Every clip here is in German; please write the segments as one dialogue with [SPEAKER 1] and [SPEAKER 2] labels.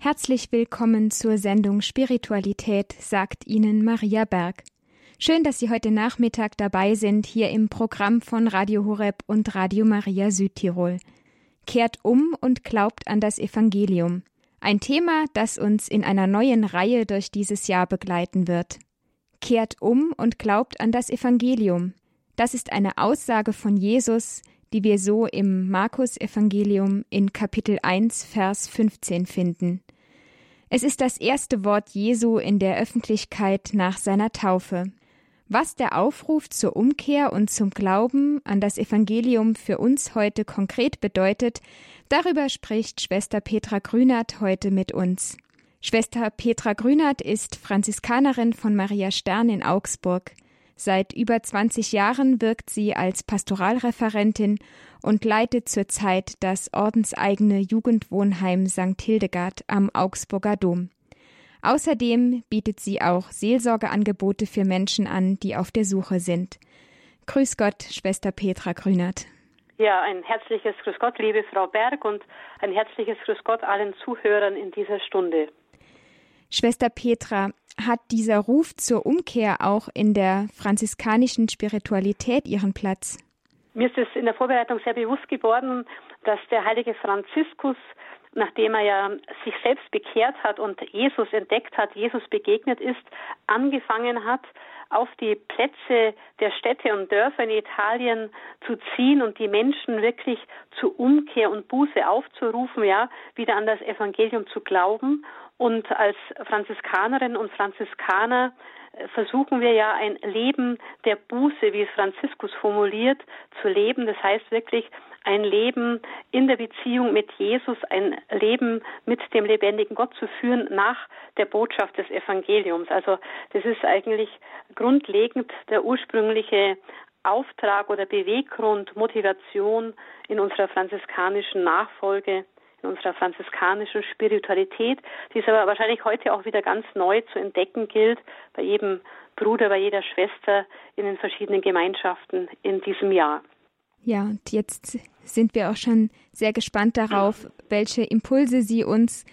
[SPEAKER 1] Herzlich willkommen zur Sendung Spiritualität, sagt Ihnen Maria Berg. Schön, dass Sie heute Nachmittag dabei sind, hier im Programm von Radio Horeb und Radio Maria Südtirol. Kehrt um und glaubt an das Evangelium. Ein Thema, das uns in einer neuen Reihe durch dieses Jahr begleiten wird. Kehrt um und glaubt an das Evangelium. Das ist eine Aussage von Jesus, die wir so im Markus Evangelium in Kapitel 1 Vers 15 finden. Es ist das erste Wort Jesu in der Öffentlichkeit nach seiner Taufe. Was der Aufruf zur Umkehr und zum Glauben an das Evangelium für uns heute konkret bedeutet, darüber spricht Schwester Petra Grünert heute mit uns. Schwester Petra Grünert ist Franziskanerin von Maria Stern in Augsburg. Seit über 20 Jahren wirkt sie als Pastoralreferentin und leitet zurzeit das ordenseigene Jugendwohnheim St. Hildegard am Augsburger Dom. Außerdem bietet sie auch Seelsorgeangebote für Menschen an, die auf der Suche sind. Grüß Gott, Schwester Petra Grünert.
[SPEAKER 2] Ja, ein herzliches Grüß Gott, liebe Frau Berg, und ein herzliches Grüß Gott allen Zuhörern in dieser Stunde.
[SPEAKER 1] Schwester Petra, hat dieser Ruf zur Umkehr auch in der franziskanischen Spiritualität ihren Platz?
[SPEAKER 2] Mir ist es in der Vorbereitung sehr bewusst geworden, dass der heilige Franziskus, nachdem er ja sich selbst bekehrt hat und Jesus entdeckt hat, Jesus begegnet ist, angefangen hat, auf die Plätze der Städte und Dörfer in Italien zu ziehen und die Menschen wirklich zur Umkehr und Buße aufzurufen, ja, wieder an das Evangelium zu glauben und als Franziskanerin und Franziskaner äh, versuchen wir ja ein Leben der Buße, wie es Franziskus formuliert, zu leben. Das heißt wirklich ein Leben in der Beziehung mit Jesus, ein Leben mit dem lebendigen Gott zu führen nach der Botschaft des Evangeliums. Also das ist eigentlich grundlegend der ursprüngliche Auftrag oder Beweggrund, Motivation in unserer franziskanischen Nachfolge in unserer franziskanischen Spiritualität, die es aber wahrscheinlich heute auch wieder ganz neu zu entdecken gilt, bei jedem Bruder, bei jeder Schwester in den verschiedenen Gemeinschaften in diesem Jahr.
[SPEAKER 1] Ja, und jetzt sind wir auch schon sehr gespannt darauf, welche Impulse Sie uns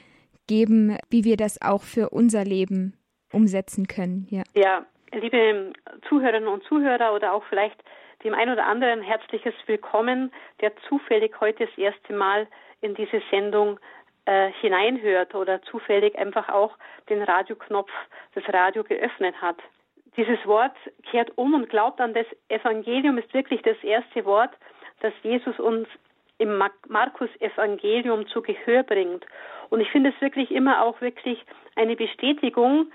[SPEAKER 1] geben, wie wir das auch für unser Leben umsetzen können.
[SPEAKER 2] Ja, ja liebe Zuhörerinnen und Zuhörer oder auch vielleicht dem einen oder anderen herzliches Willkommen, der zufällig heute das erste Mal in diese Sendung äh, hineinhört oder zufällig einfach auch den Radioknopf, das Radio geöffnet hat. Dieses Wort kehrt um und glaubt an das Evangelium ist wirklich das erste Wort, das Jesus uns im Markus Evangelium zu Gehör bringt. Und ich finde es wirklich immer auch wirklich eine Bestätigung,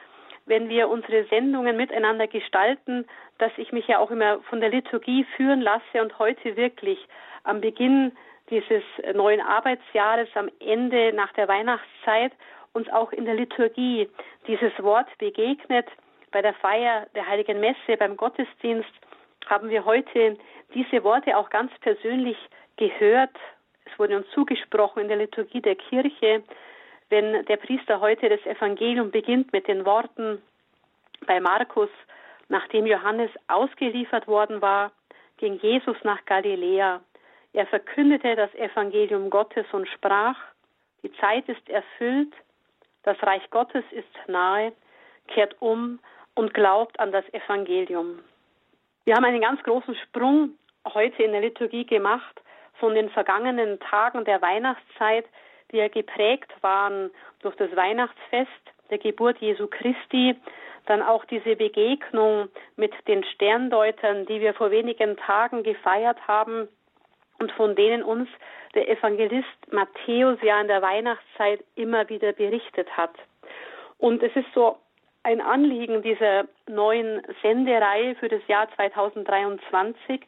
[SPEAKER 2] wenn wir unsere Sendungen miteinander gestalten, dass ich mich ja auch immer von der Liturgie führen lasse und heute wirklich am Beginn dieses neuen Arbeitsjahres am Ende nach der Weihnachtszeit uns auch in der Liturgie dieses Wort begegnet. Bei der Feier der Heiligen Messe, beim Gottesdienst haben wir heute diese Worte auch ganz persönlich gehört. Es wurde uns zugesprochen in der Liturgie der Kirche, wenn der Priester heute das Evangelium beginnt mit den Worten bei Markus, nachdem Johannes ausgeliefert worden war, ging Jesus nach Galiläa. Er verkündete das Evangelium Gottes und sprach, die Zeit ist erfüllt, das Reich Gottes ist nahe, kehrt um und glaubt an das Evangelium. Wir haben einen ganz großen Sprung heute in der Liturgie gemacht von den vergangenen Tagen der Weihnachtszeit, die ja geprägt waren durch das Weihnachtsfest der Geburt Jesu Christi, dann auch diese Begegnung mit den Sterndeutern, die wir vor wenigen Tagen gefeiert haben, und von denen uns der Evangelist Matthäus ja in der Weihnachtszeit immer wieder berichtet hat. Und es ist so ein Anliegen dieser neuen Sendereihe für das Jahr 2023,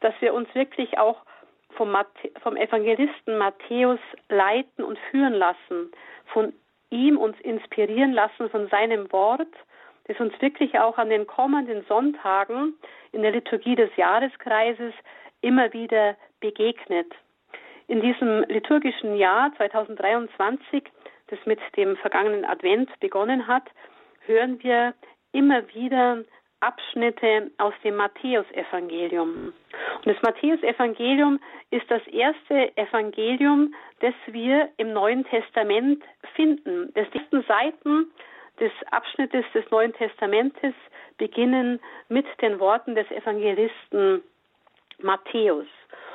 [SPEAKER 2] dass wir uns wirklich auch vom, vom Evangelisten Matthäus leiten und führen lassen, von ihm uns inspirieren lassen, von seinem Wort, das uns wirklich auch an den kommenden Sonntagen in der Liturgie des Jahreskreises immer wieder begegnet. In diesem liturgischen Jahr 2023, das mit dem vergangenen Advent begonnen hat, hören wir immer wieder Abschnitte aus dem Matthäusevangelium. Und das Matthäusevangelium ist das erste Evangelium, das wir im Neuen Testament finden. Das die ersten Seiten des Abschnittes des Neuen Testamentes beginnen mit den Worten des Evangelisten Matthäus.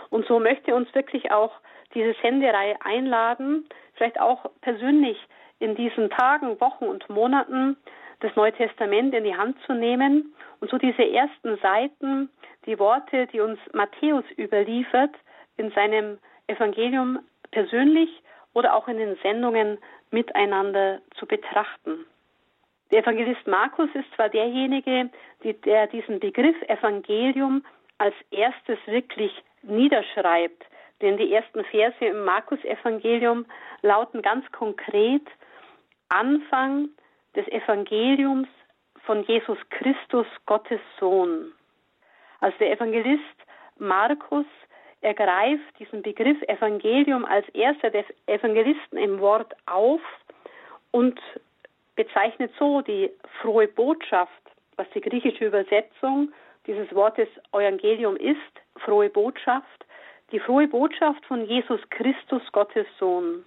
[SPEAKER 2] Und so möchte uns wirklich auch diese Sendereihe einladen, vielleicht auch persönlich in diesen Tagen, Wochen und Monaten das Neue Testament in die Hand zu nehmen und so diese ersten Seiten, die Worte, die uns Matthäus überliefert, in seinem Evangelium persönlich oder auch in den Sendungen miteinander zu betrachten. Der Evangelist Markus ist zwar derjenige, der diesen Begriff Evangelium als erstes wirklich niederschreibt, denn die ersten Verse im Markus-Evangelium lauten ganz konkret Anfang des Evangeliums von Jesus Christus, Gottes Sohn. Also der Evangelist Markus ergreift diesen Begriff Evangelium als erster der Evangelisten im Wort auf und bezeichnet so die frohe Botschaft, was die griechische Übersetzung dieses Wortes Evangelium ist, frohe Botschaft, die frohe Botschaft von Jesus Christus, Gottes Sohn.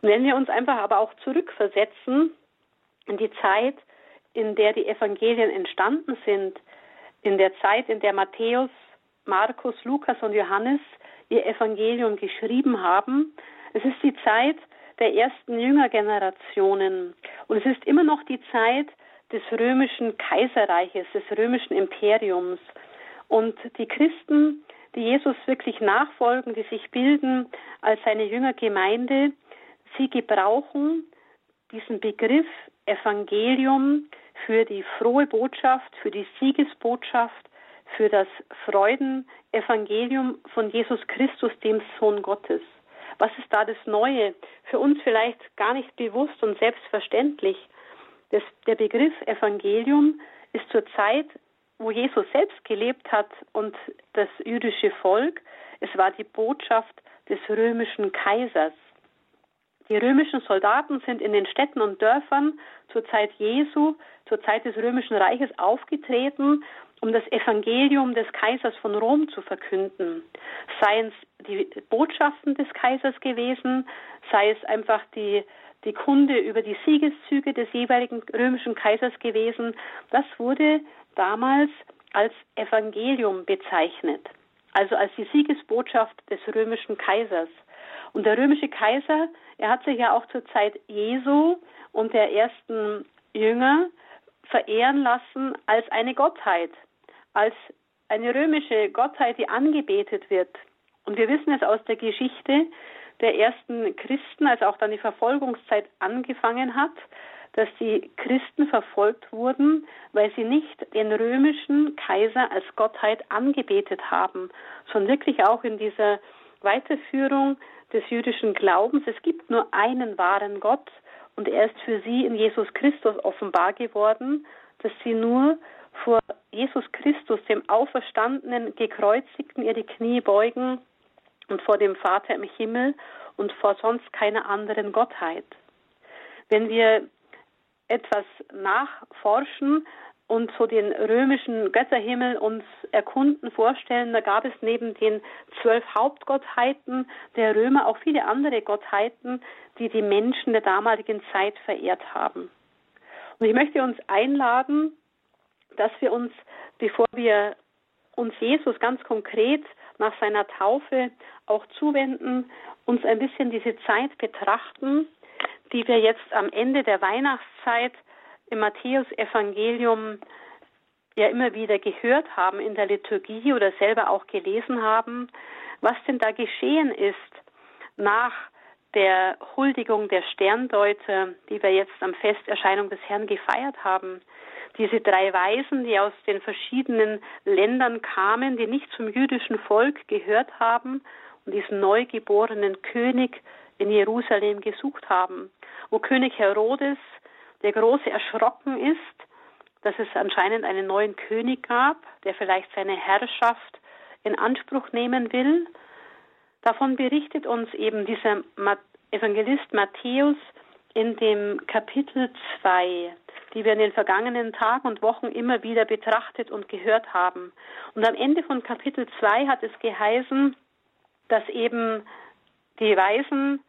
[SPEAKER 2] Und wenn wir uns einfach aber auch zurückversetzen in die Zeit, in der die Evangelien entstanden sind, in der Zeit, in der Matthäus, Markus, Lukas und Johannes ihr Evangelium geschrieben haben, es ist die Zeit der ersten Jüngergenerationen und es ist immer noch die Zeit des römischen Kaiserreiches, des römischen Imperiums. Und die Christen, die Jesus wirklich nachfolgen, die sich bilden als seine Jüngergemeinde, sie gebrauchen diesen Begriff Evangelium für die frohe Botschaft, für die Siegesbotschaft, für das Freudenevangelium von Jesus Christus, dem Sohn Gottes. Was ist da das Neue? Für uns vielleicht gar nicht bewusst und selbstverständlich. Das, der Begriff Evangelium ist zur Zeit, wo Jesus selbst gelebt hat und das jüdische Volk, es war die Botschaft des römischen Kaisers. Die römischen Soldaten sind in den Städten und Dörfern zur Zeit Jesu, zur Zeit des römischen Reiches aufgetreten, um das Evangelium des Kaisers von Rom zu verkünden. Seien es die Botschaften des Kaisers gewesen, sei es einfach die, die Kunde über die Siegeszüge des jeweiligen römischen Kaisers gewesen. Das wurde damals als Evangelium bezeichnet, also als die Siegesbotschaft des römischen Kaisers. Und der römische Kaiser, er hat sich ja auch zur Zeit Jesu und der ersten Jünger verehren lassen als eine Gottheit, als eine römische Gottheit, die angebetet wird. Und wir wissen es aus der Geschichte der ersten Christen, als auch dann die Verfolgungszeit angefangen hat, dass die Christen verfolgt wurden, weil sie nicht den römischen Kaiser als Gottheit angebetet haben, sondern wirklich auch in dieser Weiterführung des jüdischen Glaubens. Es gibt nur einen wahren Gott und er ist für sie in Jesus Christus offenbar geworden, dass sie nur vor Jesus Christus, dem Auferstandenen, gekreuzigten, ihre Knie beugen und vor dem Vater im Himmel und vor sonst keiner anderen Gottheit. Wenn wir etwas nachforschen, und so den römischen Götterhimmel uns erkunden, vorstellen, da gab es neben den zwölf Hauptgottheiten der Römer auch viele andere Gottheiten, die die Menschen der damaligen Zeit verehrt haben. Und ich möchte uns einladen, dass wir uns, bevor wir uns Jesus ganz konkret nach seiner Taufe auch zuwenden, uns ein bisschen diese Zeit betrachten, die wir jetzt am Ende der Weihnachtszeit im Matthäus-Evangelium ja immer wieder gehört haben in der Liturgie oder selber auch gelesen haben, was denn da geschehen ist nach der Huldigung der Sterndeuter, die wir jetzt am Festerscheinung des Herrn gefeiert haben. Diese drei Weisen, die aus den verschiedenen Ländern kamen, die nicht zum jüdischen Volk gehört haben und diesen neugeborenen König in Jerusalem gesucht haben. Wo König Herodes der Große erschrocken ist, dass es anscheinend einen neuen König gab, der vielleicht seine Herrschaft in Anspruch nehmen will. Davon berichtet uns eben dieser Evangelist Matthäus in dem Kapitel 2. die wir in den vergangenen Tagen und Wochen immer wieder betrachtet und gehört haben. Und am Ende von Kapitel 2 hat es geheißen, dass eben die Weisen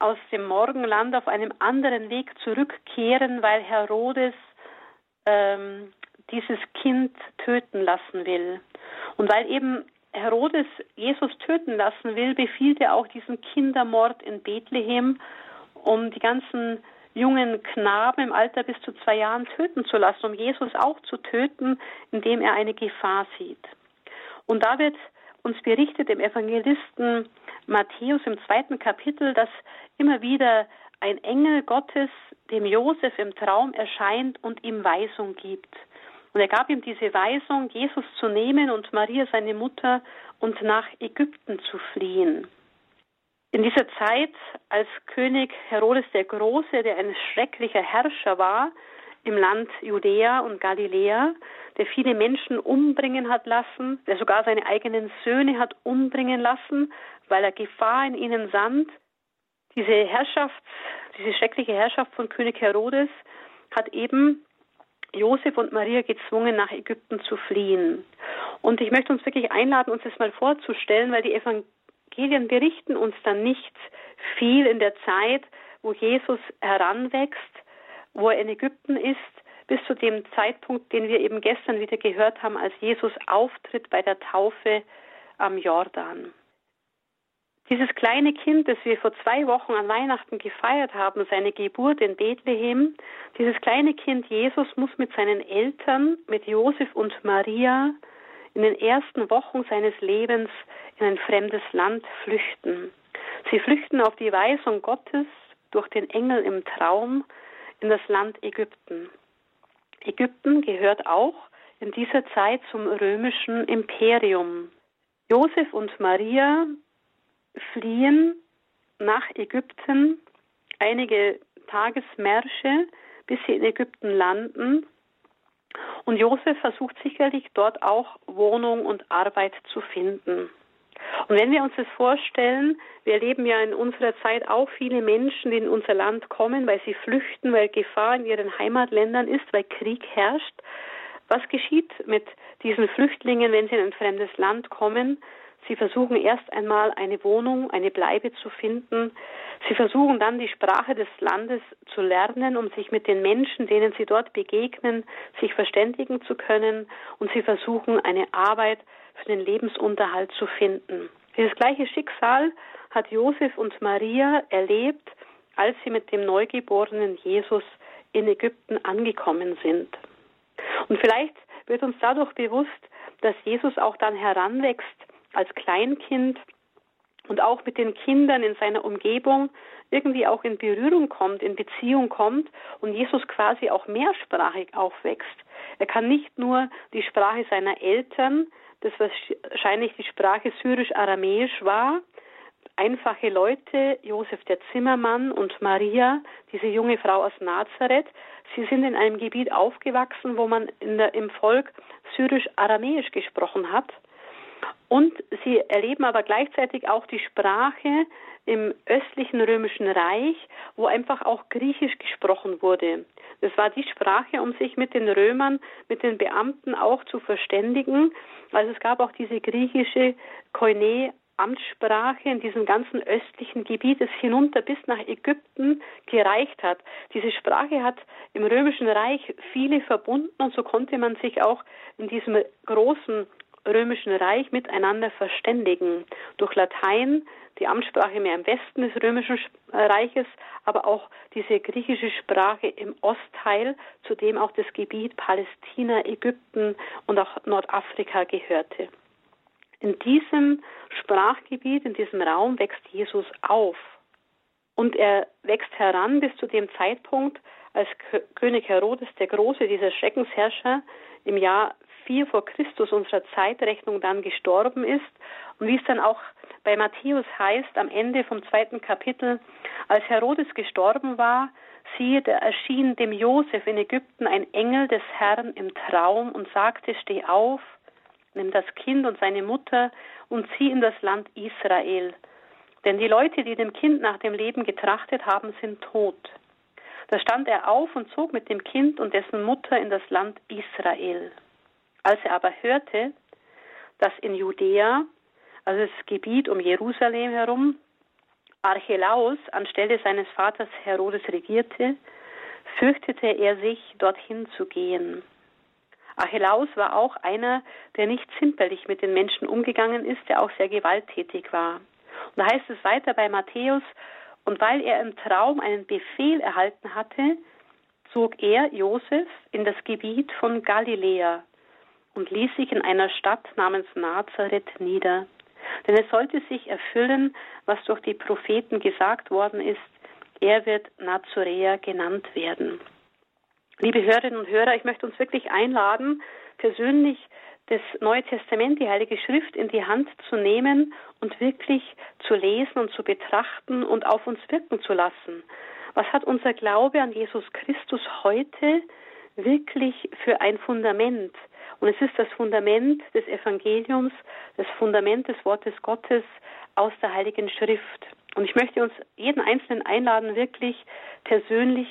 [SPEAKER 2] aus dem Morgenland auf einem anderen Weg zurückkehren, weil Herodes ähm, dieses Kind töten lassen will. Und weil eben Herodes Jesus töten lassen will, befiehlt er auch diesen Kindermord in Bethlehem, um die ganzen jungen Knaben im Alter bis zu zwei Jahren töten zu lassen, um Jesus auch zu töten, indem er eine Gefahr sieht. Und da wird uns berichtet im Evangelisten Matthäus im zweiten Kapitel, dass immer wieder ein Engel Gottes dem Josef im Traum erscheint und ihm Weisung gibt. Und er gab ihm diese Weisung, Jesus zu nehmen und Maria, seine Mutter, und nach Ägypten zu fliehen. In dieser Zeit, als König Herodes der Große, der ein schrecklicher Herrscher war im Land Judäa und Galiläa, der viele Menschen umbringen hat lassen, der sogar seine eigenen Söhne hat umbringen lassen, weil er Gefahr in ihnen sand. Diese Herrschaft, diese schreckliche Herrschaft von König Herodes hat eben Josef und Maria gezwungen, nach Ägypten zu fliehen. Und ich möchte uns wirklich einladen, uns das mal vorzustellen, weil die Evangelien berichten uns dann nicht viel in der Zeit, wo Jesus heranwächst, wo er in Ägypten ist, bis zu dem Zeitpunkt, den wir eben gestern wieder gehört haben, als Jesus auftritt bei der Taufe am Jordan. Dieses kleine Kind, das wir vor zwei Wochen an Weihnachten gefeiert haben, seine Geburt in Bethlehem, dieses kleine Kind Jesus muss mit seinen Eltern, mit Josef und Maria, in den ersten Wochen seines Lebens in ein fremdes Land flüchten. Sie flüchten auf die Weisung Gottes durch den Engel im Traum in das Land Ägypten. Ägypten gehört auch in dieser Zeit zum römischen Imperium. Josef und Maria fliehen nach Ägypten einige Tagesmärsche, bis sie in Ägypten landen. Und Josef versucht sicherlich dort auch Wohnung und Arbeit zu finden. Und wenn wir uns das vorstellen, wir erleben ja in unserer Zeit auch viele Menschen, die in unser Land kommen, weil sie flüchten, weil Gefahr in ihren Heimatländern ist, weil Krieg herrscht. Was geschieht mit diesen Flüchtlingen, wenn sie in ein fremdes Land kommen? Sie versuchen erst einmal eine Wohnung, eine Bleibe zu finden. Sie versuchen dann die Sprache des Landes zu lernen, um sich mit den Menschen, denen sie dort begegnen, sich verständigen zu können. Und sie versuchen eine Arbeit für den Lebensunterhalt zu finden. Dieses gleiche Schicksal hat Josef und Maria erlebt, als sie mit dem neugeborenen Jesus in Ägypten angekommen sind. Und vielleicht wird uns dadurch bewusst, dass Jesus auch dann heranwächst als Kleinkind und auch mit den Kindern in seiner Umgebung irgendwie auch in Berührung kommt, in Beziehung kommt und Jesus quasi auch mehrsprachig aufwächst. Er kann nicht nur die Sprache seiner Eltern, das wahrscheinlich die Sprache syrisch-aramäisch war, einfache Leute, Josef der Zimmermann und Maria, diese junge Frau aus Nazareth, sie sind in einem Gebiet aufgewachsen, wo man der, im Volk syrisch-aramäisch gesprochen hat. Und sie erleben aber gleichzeitig auch die Sprache im östlichen römischen Reich, wo einfach auch Griechisch gesprochen wurde. Das war die Sprache, um sich mit den Römern, mit den Beamten auch zu verständigen. Also es gab auch diese griechische Koine Amtssprache in diesem ganzen östlichen Gebiet, das hinunter bis nach Ägypten gereicht hat. Diese Sprache hat im Römischen Reich viele verbunden und so konnte man sich auch in diesem großen römischen Reich miteinander verständigen. Durch Latein, die Amtssprache mehr im Westen des römischen Reiches, aber auch diese griechische Sprache im Ostteil, zu dem auch das Gebiet Palästina, Ägypten und auch Nordafrika gehörte. In diesem Sprachgebiet, in diesem Raum wächst Jesus auf. Und er wächst heran bis zu dem Zeitpunkt, als König Herodes der Große, dieser Schreckensherrscher, im Jahr 4 vor Christus unserer Zeitrechnung dann gestorben ist und wie es dann auch bei Matthäus heißt am Ende vom zweiten Kapitel, als Herodes gestorben war, siehe, da erschien dem Josef in Ägypten ein Engel des Herrn im Traum und sagte, steh auf, nimm das Kind und seine Mutter und zieh in das Land Israel. Denn die Leute, die dem Kind nach dem Leben getrachtet haben, sind tot. Da stand er auf und zog mit dem Kind und dessen Mutter in das Land Israel. Als er aber hörte, dass in Judäa, also das Gebiet um Jerusalem herum, Archelaus anstelle seines Vaters Herodes regierte, fürchtete er sich, dorthin zu gehen. Archelaus war auch einer, der nicht zimperlich mit den Menschen umgegangen ist, der auch sehr gewalttätig war. Und da heißt es weiter bei Matthäus, und weil er im Traum einen Befehl erhalten hatte, zog er, Josef, in das Gebiet von Galiläa und ließ sich in einer Stadt namens Nazareth nieder. Denn es sollte sich erfüllen, was durch die Propheten gesagt worden ist, er wird Nazoräer genannt werden. Liebe Hörerinnen und Hörer, ich möchte uns wirklich einladen, persönlich das Neue Testament, die Heilige Schrift in die Hand zu nehmen und wirklich zu lesen und zu betrachten und auf uns wirken zu lassen. Was hat unser Glaube an Jesus Christus heute wirklich für ein Fundament? Und es ist das Fundament des Evangeliums, das Fundament des Wortes Gottes aus der Heiligen Schrift. Und ich möchte uns jeden Einzelnen einladen, wirklich persönlich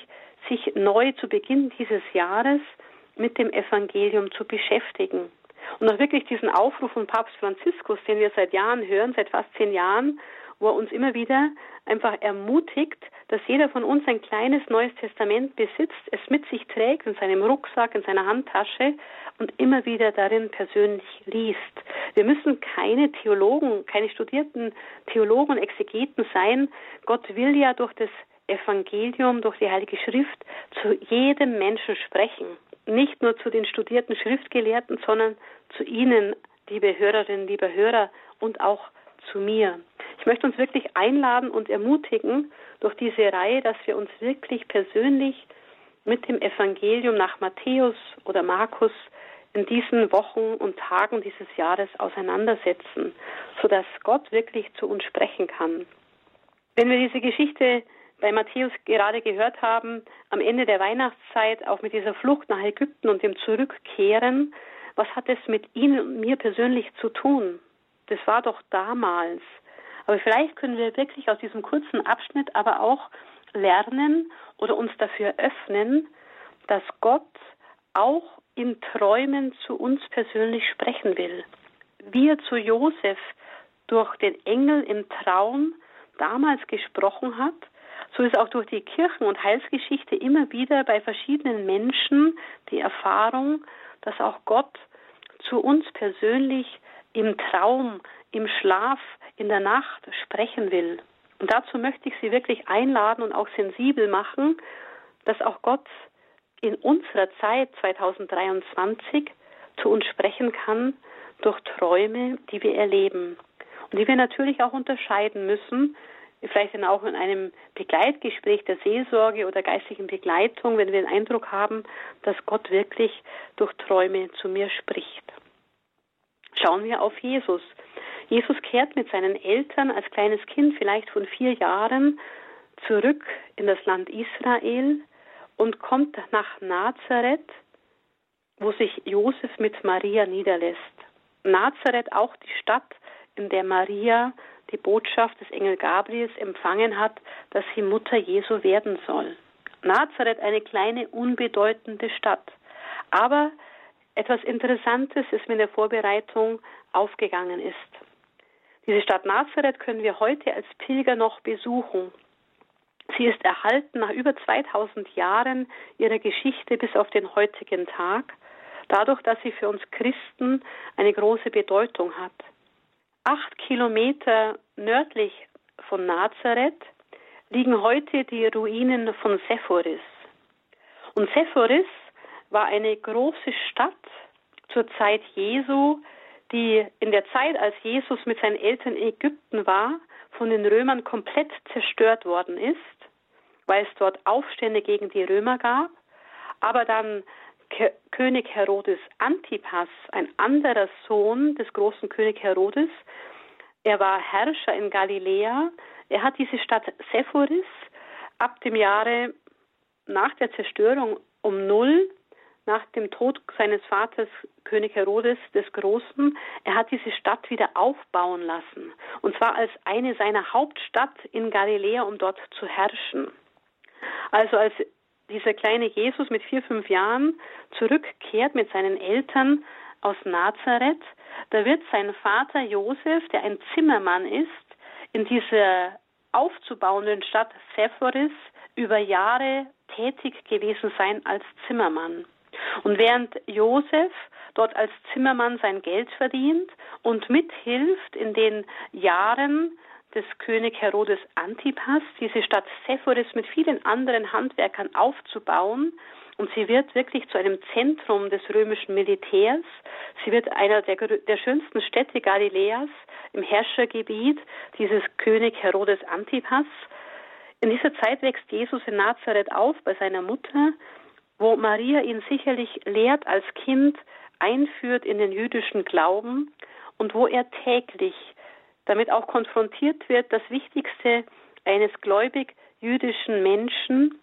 [SPEAKER 2] sich neu zu Beginn dieses Jahres mit dem Evangelium zu beschäftigen. Und auch wirklich diesen Aufruf von Papst Franziskus, den wir seit Jahren hören, seit fast zehn Jahren, wo er uns immer wieder einfach ermutigt, dass jeder von uns ein kleines neues Testament besitzt, es mit sich trägt in seinem Rucksack, in seiner Handtasche und immer wieder darin persönlich liest. Wir müssen keine Theologen, keine studierten Theologen und Exegeten sein. Gott will ja durch das Evangelium, durch die Heilige Schrift zu jedem Menschen sprechen. Nicht nur zu den studierten Schriftgelehrten, sondern zu Ihnen, liebe Hörerinnen, liebe Hörer und auch zu mir. Ich möchte uns wirklich einladen und ermutigen durch diese Reihe, dass wir uns wirklich persönlich mit dem Evangelium nach Matthäus oder Markus in diesen Wochen und Tagen dieses Jahres auseinandersetzen, sodass Gott wirklich zu uns sprechen kann. Wenn wir diese Geschichte bei Matthäus gerade gehört haben, am Ende der Weihnachtszeit, auch mit dieser Flucht nach Ägypten und dem Zurückkehren, was hat es mit Ihnen und mir persönlich zu tun? Das war doch damals. Aber vielleicht können wir wirklich aus diesem kurzen Abschnitt aber auch lernen oder uns dafür öffnen, dass Gott auch in Träumen zu uns persönlich sprechen will. Wie er zu Josef durch den Engel im Traum damals gesprochen hat, so ist auch durch die Kirchen- und Heilsgeschichte immer wieder bei verschiedenen Menschen die Erfahrung, dass auch Gott zu uns persönlich im Traum, im Schlaf, in der Nacht sprechen will. Und dazu möchte ich Sie wirklich einladen und auch sensibel machen, dass auch Gott in unserer Zeit 2023 zu uns sprechen kann durch Träume, die wir erleben und die wir natürlich auch unterscheiden müssen, vielleicht dann auch in einem Begleitgespräch der Seelsorge oder geistlichen Begleitung, wenn wir den Eindruck haben, dass Gott wirklich durch Träume zu mir spricht. Schauen wir auf Jesus. Jesus kehrt mit seinen Eltern als kleines Kind, vielleicht von vier Jahren, zurück in das Land Israel und kommt nach Nazareth, wo sich Josef mit Maria niederlässt. Nazareth auch die Stadt, in der Maria die Botschaft des Engel Gabriels empfangen hat, dass sie Mutter Jesu werden soll. Nazareth eine kleine, unbedeutende Stadt. Aber etwas Interessantes ist mir in der Vorbereitung aufgegangen ist. Diese Stadt Nazareth können wir heute als Pilger noch besuchen. Sie ist erhalten nach über 2000 Jahren ihrer Geschichte bis auf den heutigen Tag, dadurch, dass sie für uns Christen eine große Bedeutung hat. Acht Kilometer nördlich von Nazareth liegen heute die Ruinen von Sephoris. Und Sephoris war eine große Stadt zur Zeit Jesu, die in der Zeit, als Jesus mit seinen Eltern in Ägypten war, von den Römern komplett zerstört worden ist, weil es dort Aufstände gegen die Römer gab, aber dann Ke König Herodes Antipas, ein anderer Sohn des großen König Herodes, er war Herrscher in Galiläa. Er hat diese Stadt Sephoris ab dem Jahre nach der Zerstörung um null nach dem Tod seines Vaters, König Herodes des Großen, er hat diese Stadt wieder aufbauen lassen. Und zwar als eine seiner Hauptstadt in Galiläa, um dort zu herrschen. Also als dieser kleine Jesus mit vier, fünf Jahren zurückkehrt mit seinen Eltern aus Nazareth, da wird sein Vater Josef, der ein Zimmermann ist, in dieser aufzubauenden Stadt Sephoris über Jahre tätig gewesen sein als Zimmermann. Und während Josef dort als Zimmermann sein Geld verdient und mithilft in den Jahren des König Herodes Antipas, diese Stadt Sephoris mit vielen anderen Handwerkern aufzubauen, und sie wird wirklich zu einem Zentrum des römischen Militärs. Sie wird einer der, der schönsten Städte Galiläas im Herrschergebiet dieses König Herodes Antipas. In dieser Zeit wächst Jesus in Nazareth auf bei seiner Mutter, wo Maria ihn sicherlich lehrt als Kind, einführt in den jüdischen Glauben und wo er täglich damit auch konfrontiert wird, das Wichtigste eines gläubig jüdischen Menschen,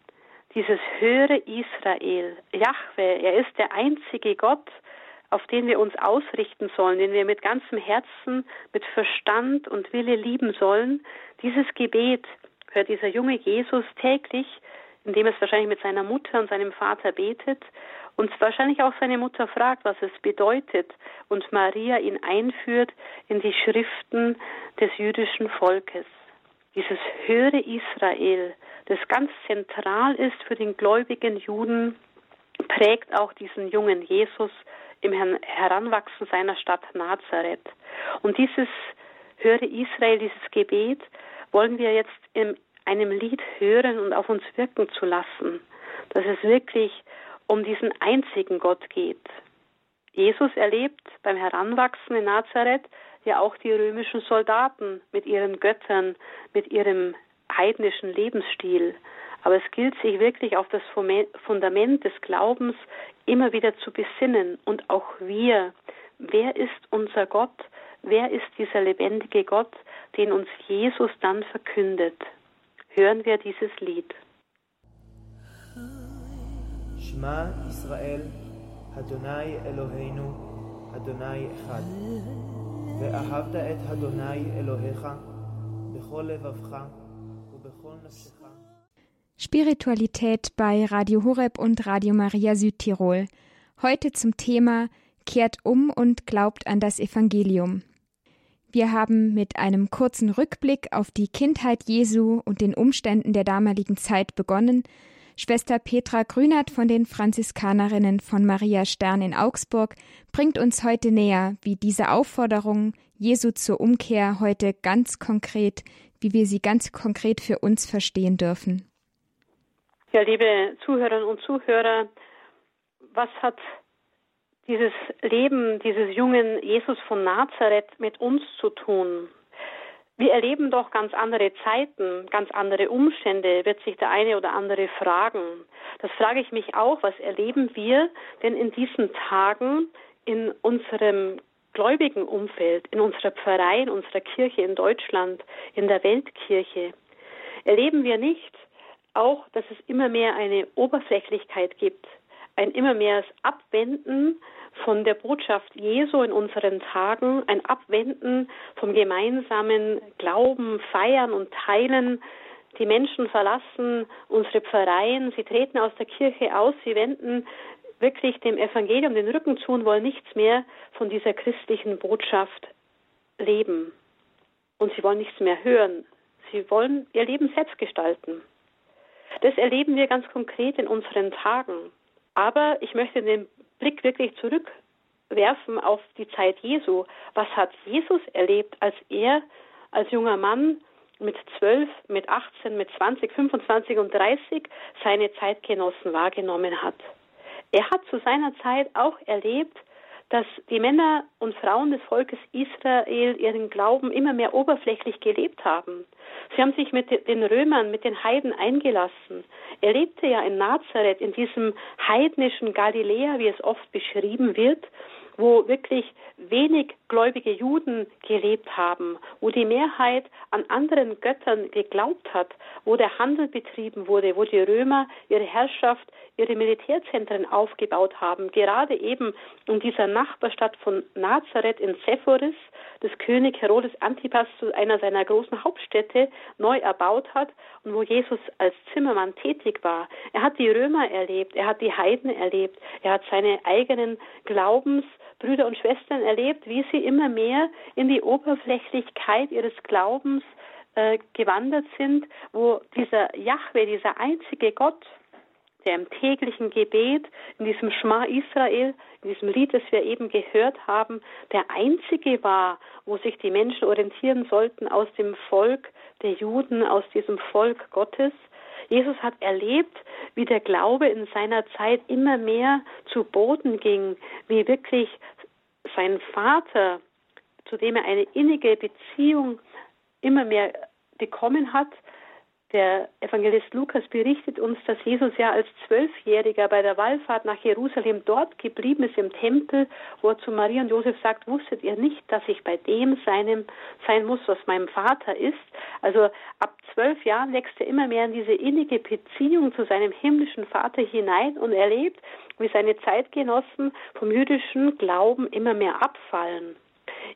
[SPEAKER 2] dieses höhere Israel, Jahwe, er ist der einzige Gott, auf den wir uns ausrichten sollen, den wir mit ganzem Herzen, mit Verstand und Wille lieben sollen. Dieses Gebet hört dieser junge Jesus täglich, indem es wahrscheinlich mit seiner Mutter und seinem Vater betet und wahrscheinlich auch seine Mutter fragt, was es bedeutet und Maria ihn einführt in die Schriften des jüdischen Volkes. Dieses höhere Israel, das ganz zentral ist für den gläubigen Juden, prägt auch diesen jungen Jesus im Heranwachsen seiner Stadt Nazareth. Und dieses höhere Israel, dieses Gebet, wollen wir jetzt in einem Lied hören und auf uns wirken zu lassen, dass es wirklich um diesen einzigen Gott geht. Jesus erlebt beim Heranwachsen in Nazareth ja auch die römischen Soldaten mit ihren Göttern, mit ihrem heidnischen Lebensstil. Aber es gilt sich wirklich auf das Fundament des Glaubens immer wieder zu besinnen und auch wir. Wer ist unser Gott? Wer ist dieser lebendige Gott, den uns Jesus dann verkündet? Hören wir dieses Lied.
[SPEAKER 3] שמע ישראל, אדוני אלוהינו, אדוני אחד. ואהבת את אדוני אלוהיך בכל לבבך ובכל נפשך.
[SPEAKER 1] Spiritualität bei Radio Horeb und Radio Maria Südtirol. Heute zum Thema Kehrt um und glaubt an das Evangelium. Wir haben mit einem kurzen Rückblick auf die Kindheit Jesu und den Umständen der damaligen Zeit begonnen, Schwester Petra Grünert von den Franziskanerinnen von Maria Stern in Augsburg bringt uns heute näher, wie diese Aufforderung Jesu zur Umkehr heute ganz konkret, wie wir sie ganz konkret für uns verstehen dürfen.
[SPEAKER 2] Ja, liebe Zuhörerinnen und Zuhörer, was hat dieses Leben dieses jungen Jesus von Nazareth mit uns zu tun? Wir erleben doch ganz andere Zeiten, ganz andere Umstände, wird sich der eine oder andere fragen. Das frage ich mich auch, was erleben wir denn in diesen Tagen in unserem gläubigen Umfeld, in unserer Pfarrei, in unserer Kirche in Deutschland, in der Weltkirche? Erleben wir nicht auch, dass es immer mehr eine Oberflächlichkeit gibt, ein immer mehr Abwenden von der Botschaft Jesu in unseren Tagen, ein Abwenden vom gemeinsamen Glauben, Feiern und Teilen. Die Menschen verlassen unsere Pfarreien, sie treten aus der Kirche aus, sie wenden wirklich dem Evangelium den Rücken zu und wollen nichts mehr von dieser christlichen Botschaft leben. Und sie wollen nichts mehr hören. Sie wollen ihr Leben selbst gestalten. Das erleben wir ganz konkret in unseren Tagen. Aber ich möchte den Blick wirklich zurückwerfen auf die Zeit Jesu. Was hat Jesus erlebt, als er als junger Mann mit 12, mit 18, mit 20, 25 und 30 seine Zeitgenossen wahrgenommen hat? Er hat zu seiner Zeit auch erlebt, dass die Männer und Frauen des Volkes Israel ihren Glauben immer mehr oberflächlich gelebt haben. Sie haben sich mit den Römern, mit den Heiden eingelassen. Er lebte ja in Nazareth, in diesem heidnischen Galiläa, wie es oft beschrieben wird. Wo wirklich wenig gläubige Juden gelebt haben, wo die Mehrheit an anderen Göttern geglaubt hat, wo der Handel betrieben wurde, wo die Römer ihre Herrschaft, ihre Militärzentren aufgebaut haben, gerade eben in dieser Nachbarstadt von Nazareth in Sephoris, das König Herodes Antipas zu einer seiner großen Hauptstädte neu erbaut hat und wo Jesus als Zimmermann tätig war. Er hat die Römer erlebt, er hat die Heiden erlebt, er hat seine eigenen Glaubensbrüder und Schwestern erlebt, wie sie immer mehr in die Oberflächlichkeit ihres Glaubens äh, gewandert sind, wo dieser Jahwe, dieser einzige Gott, der im täglichen Gebet, in diesem Schma Israel, in diesem Lied, das wir eben gehört haben, der einzige war, wo sich die Menschen orientieren sollten aus dem Volk der Juden, aus diesem Volk Gottes. Jesus hat erlebt, wie der Glaube in seiner Zeit immer mehr zu Boden ging, wie wirklich sein Vater, zu dem er eine innige Beziehung immer mehr bekommen hat, der Evangelist Lukas berichtet uns, dass Jesus ja als Zwölfjähriger bei der Wallfahrt nach Jerusalem dort geblieben ist im Tempel, wo er zu Maria und Josef sagt, wusstet ihr nicht, dass ich bei dem seinem sein muss, was meinem Vater ist? Also ab zwölf Jahren wächst er immer mehr in diese innige Beziehung zu seinem himmlischen Vater hinein und erlebt, wie seine Zeitgenossen vom jüdischen Glauben immer mehr abfallen.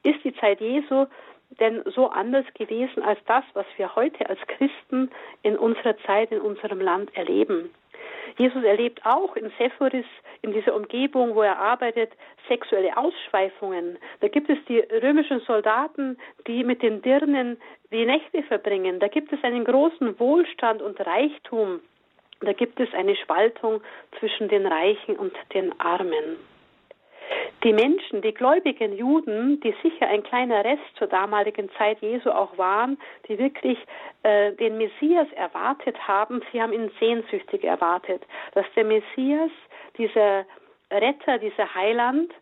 [SPEAKER 2] Ist die Zeit Jesu denn so anders gewesen als das, was wir heute als Christen in unserer Zeit, in unserem Land erleben. Jesus erlebt auch in Sephoris, in dieser Umgebung, wo er arbeitet, sexuelle Ausschweifungen. Da gibt es die römischen Soldaten, die mit den Dirnen die Nächte verbringen. Da gibt es einen großen Wohlstand und Reichtum. Da gibt es eine Spaltung zwischen den Reichen und den Armen. Die Menschen, die gläubigen Juden, die sicher ein kleiner Rest zur damaligen Zeit Jesu auch waren, die wirklich äh, den Messias erwartet haben, sie haben ihn sehnsüchtig erwartet, dass der Messias, dieser Retter, dieser Heiland,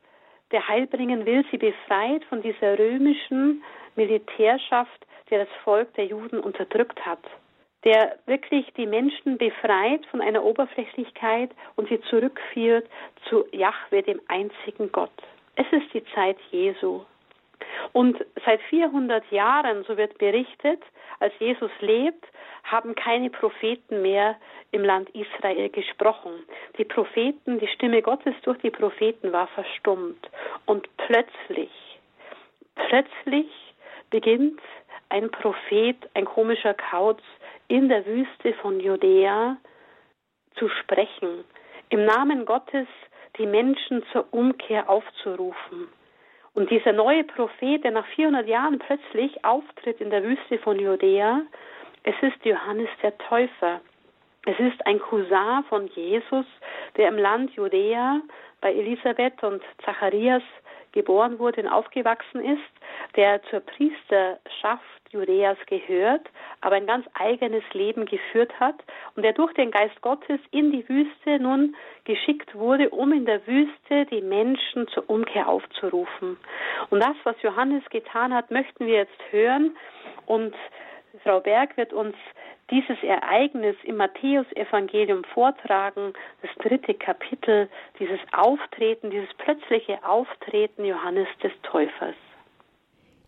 [SPEAKER 2] der Heil bringen will, sie befreit von dieser römischen Militärschaft, der das Volk der Juden unterdrückt hat der wirklich die Menschen befreit von einer Oberflächlichkeit und sie zurückführt zu Yahweh, dem einzigen Gott. Es ist die Zeit Jesu. Und seit 400 Jahren, so wird berichtet, als Jesus lebt, haben keine Propheten mehr im Land Israel gesprochen. Die Propheten, die Stimme Gottes durch die Propheten war verstummt. Und plötzlich, plötzlich beginnt ein Prophet, ein komischer Kauz, in der Wüste von Judäa zu sprechen, im Namen Gottes die Menschen zur Umkehr aufzurufen. Und dieser neue Prophet, der nach 400 Jahren plötzlich auftritt in der Wüste von Judäa, es ist Johannes der Täufer. Es ist ein Cousin von Jesus, der im Land Judäa bei Elisabeth und Zacharias geboren wurde und aufgewachsen ist, der zur Priesterschaft Judäas gehört, aber ein ganz eigenes Leben geführt hat und der durch den Geist Gottes in die Wüste nun geschickt wurde, um in der Wüste die Menschen zur Umkehr aufzurufen. Und das, was Johannes getan hat, möchten wir jetzt hören und Frau Berg wird uns dieses Ereignis im Matthäusevangelium vortragen, das dritte Kapitel, dieses Auftreten, dieses plötzliche Auftreten Johannes des Täufers.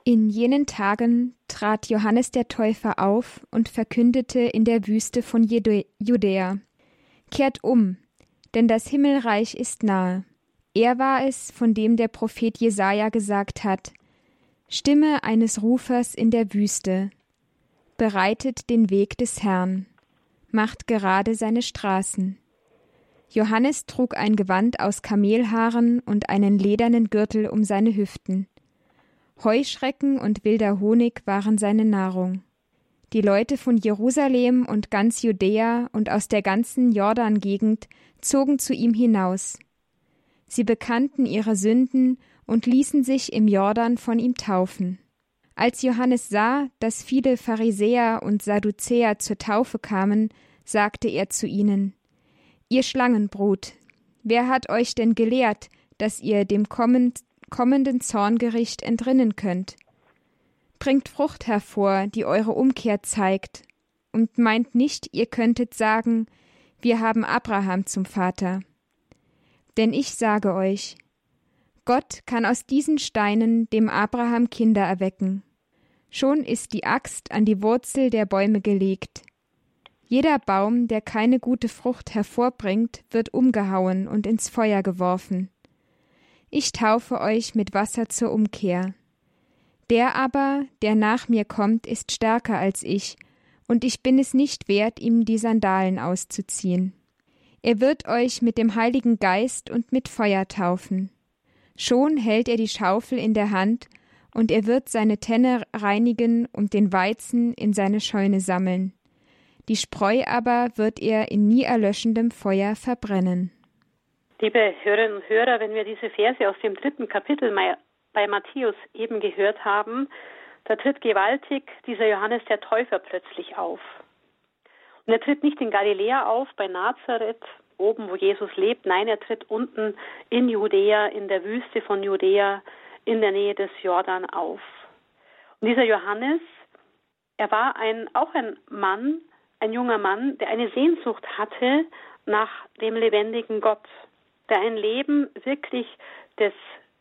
[SPEAKER 1] In jenen Tagen trat Johannes der Täufer auf und verkündete in der Wüste von Judäa: Kehrt um, denn das Himmelreich ist nahe. Er war es, von dem der Prophet Jesaja gesagt hat: Stimme eines Rufers in der Wüste, bereitet den Weg des Herrn, macht gerade seine Straßen. Johannes trug ein Gewand aus Kamelhaaren und einen ledernen Gürtel um seine Hüften. Heuschrecken und wilder Honig waren seine Nahrung. Die Leute von Jerusalem und ganz Judäa und aus der ganzen Jordan-Gegend zogen zu ihm hinaus. Sie bekannten ihre Sünden und ließen sich im Jordan von ihm taufen. Als Johannes sah, dass viele Pharisäer und Sadduzäer zur Taufe kamen, sagte er zu ihnen Ihr Schlangenbrut, wer hat euch denn gelehrt, dass ihr dem kommenden Zorngericht entrinnen könnt? Bringt Frucht hervor, die eure Umkehr zeigt, und meint nicht, ihr könntet sagen, wir haben Abraham zum Vater. Denn ich sage euch, Gott kann aus diesen Steinen dem Abraham Kinder erwecken. Schon ist die Axt an die Wurzel der Bäume gelegt. Jeder Baum, der keine gute Frucht hervorbringt, wird umgehauen und ins Feuer geworfen. Ich taufe euch mit Wasser zur Umkehr. Der aber, der nach mir kommt, ist stärker als ich, und ich bin es nicht wert, ihm die Sandalen auszuziehen. Er wird euch mit dem Heiligen Geist und mit Feuer taufen. Schon hält er die Schaufel in der Hand, und er wird seine Tenne reinigen und den Weizen in seine Scheune sammeln. Die Spreu aber wird er in nie erlöschendem Feuer verbrennen.
[SPEAKER 2] Liebe Hörerinnen und Hörer, wenn wir diese Verse aus dem dritten Kapitel bei Matthäus eben gehört haben, da tritt gewaltig dieser Johannes der Täufer plötzlich auf. Und er tritt nicht in Galiläa auf, bei Nazareth, oben, wo Jesus lebt. Nein, er tritt unten in Judäa, in der Wüste von Judäa, in der Nähe des Jordan auf. Und dieser Johannes, er war ein, auch ein Mann, ein junger Mann, der eine Sehnsucht hatte nach dem lebendigen Gott, der ein Leben wirklich des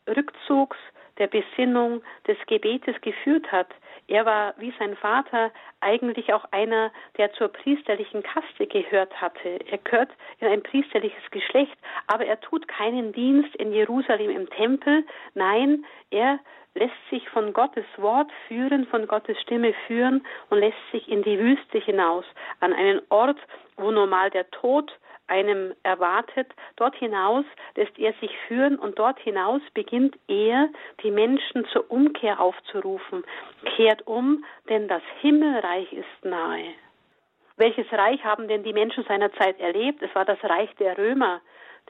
[SPEAKER 2] Rückzugs, der Besinnung, des Gebetes geführt hat. Er war wie sein Vater eigentlich auch einer, der zur priesterlichen Kaste gehört hatte. Er gehört in ein priesterliches Geschlecht, aber er tut keinen Dienst in Jerusalem im Tempel. Nein, er lässt sich von Gottes Wort führen, von Gottes Stimme führen und lässt sich in die Wüste hinaus, an einen Ort, wo normal der Tod einem erwartet. Dort hinaus lässt er sich führen und dort hinaus beginnt er, die Menschen zur Umkehr aufzurufen. Kehrt um, denn das Himmelreich ist nahe. Welches Reich haben denn die Menschen seiner Zeit erlebt? Es war das Reich der Römer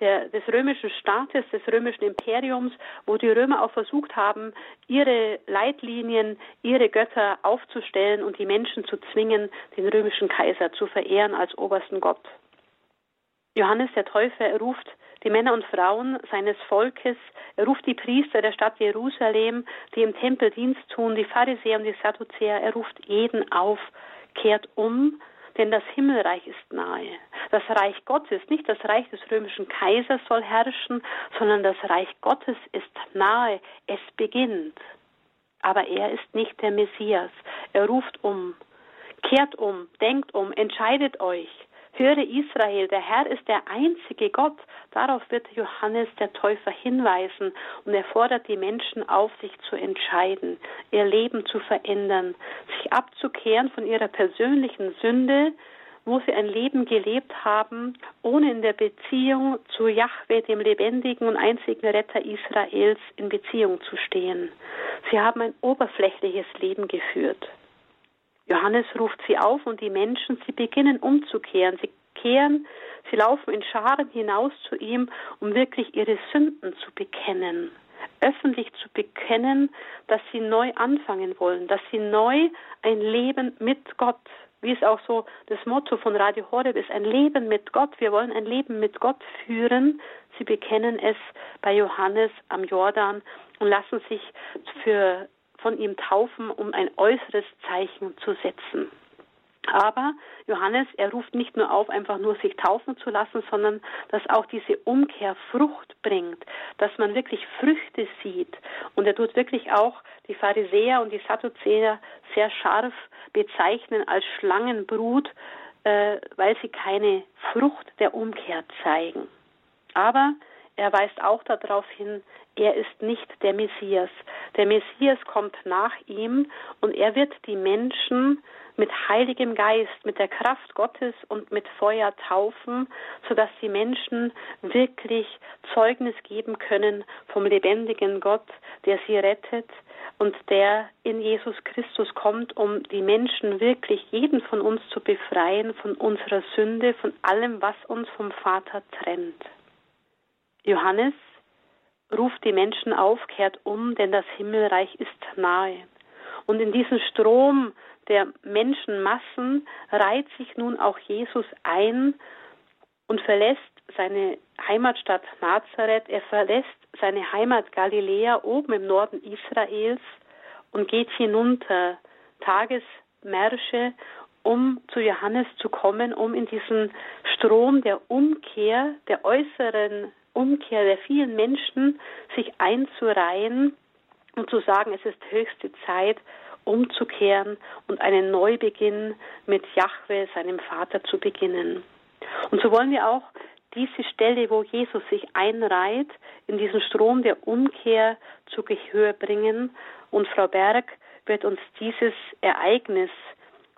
[SPEAKER 2] der, des römischen Staates, des römischen Imperiums, wo die Römer auch versucht haben, ihre Leitlinien, ihre Götter aufzustellen und die Menschen zu zwingen, den römischen Kaiser zu verehren als obersten Gott. Johannes der Täufer ruft die Männer und Frauen seines Volkes, er ruft die Priester der Stadt Jerusalem, die im Tempel Dienst tun, die Pharisäer und die Sadduzäer, er ruft jeden auf, kehrt um, denn das Himmelreich ist nahe. Das Reich Gottes, nicht das Reich des römischen Kaisers soll herrschen, sondern das Reich Gottes ist nahe. Es beginnt. Aber er ist nicht der Messias. Er ruft um. Kehrt um, denkt um, entscheidet euch. Höre Israel, der Herr ist der einzige Gott. Darauf wird Johannes der Täufer hinweisen und er fordert die Menschen auf, sich zu entscheiden, ihr Leben zu verändern, sich abzukehren von ihrer persönlichen Sünde, wo sie ein Leben gelebt haben, ohne in der Beziehung zu Yahweh, dem lebendigen und einzigen Retter Israels, in Beziehung zu stehen. Sie haben ein oberflächliches Leben geführt. Johannes ruft sie auf und die Menschen, sie beginnen umzukehren. Sie kehren, sie laufen in Scharen hinaus zu ihm, um wirklich ihre Sünden zu bekennen. Öffentlich zu bekennen, dass sie neu anfangen wollen, dass sie neu ein Leben mit Gott, wie es auch so das Motto von Radio Horeb ist, ein Leben mit Gott. Wir wollen ein Leben mit Gott führen. Sie bekennen es bei Johannes am Jordan und lassen sich für von ihm taufen, um ein äußeres Zeichen zu setzen. Aber Johannes, er ruft nicht nur auf, einfach nur sich taufen zu lassen, sondern dass auch diese Umkehr Frucht bringt, dass man wirklich Früchte sieht. Und er tut wirklich auch die Pharisäer und die Sadduzäer sehr scharf bezeichnen als Schlangenbrut, äh, weil sie keine Frucht der Umkehr zeigen. Aber er weist auch darauf hin, er ist nicht der Messias. Der Messias kommt nach ihm und er wird die Menschen mit heiligem Geist, mit der Kraft Gottes und mit Feuer taufen, sodass die Menschen wirklich Zeugnis geben können vom lebendigen Gott, der sie rettet und der in Jesus Christus kommt, um die Menschen wirklich, jeden von uns zu befreien von unserer Sünde, von allem, was uns vom Vater trennt. Johannes ruft die Menschen auf, kehrt um, denn das Himmelreich ist nahe. Und in diesen Strom der Menschenmassen reiht sich nun auch Jesus ein und verlässt seine Heimatstadt Nazareth, er verlässt seine Heimat Galiläa oben im Norden Israels und geht hinunter, Tagesmärsche, um zu Johannes zu kommen, um in diesen Strom der Umkehr, der äußeren Umkehr der vielen Menschen, sich einzureihen und zu sagen, es ist höchste Zeit, umzukehren und einen Neubeginn mit Jahwe, seinem Vater, zu beginnen. Und so wollen wir auch diese Stelle, wo Jesus sich einreiht, in diesen Strom der Umkehr zu Gehör bringen. Und Frau Berg wird uns dieses Ereignis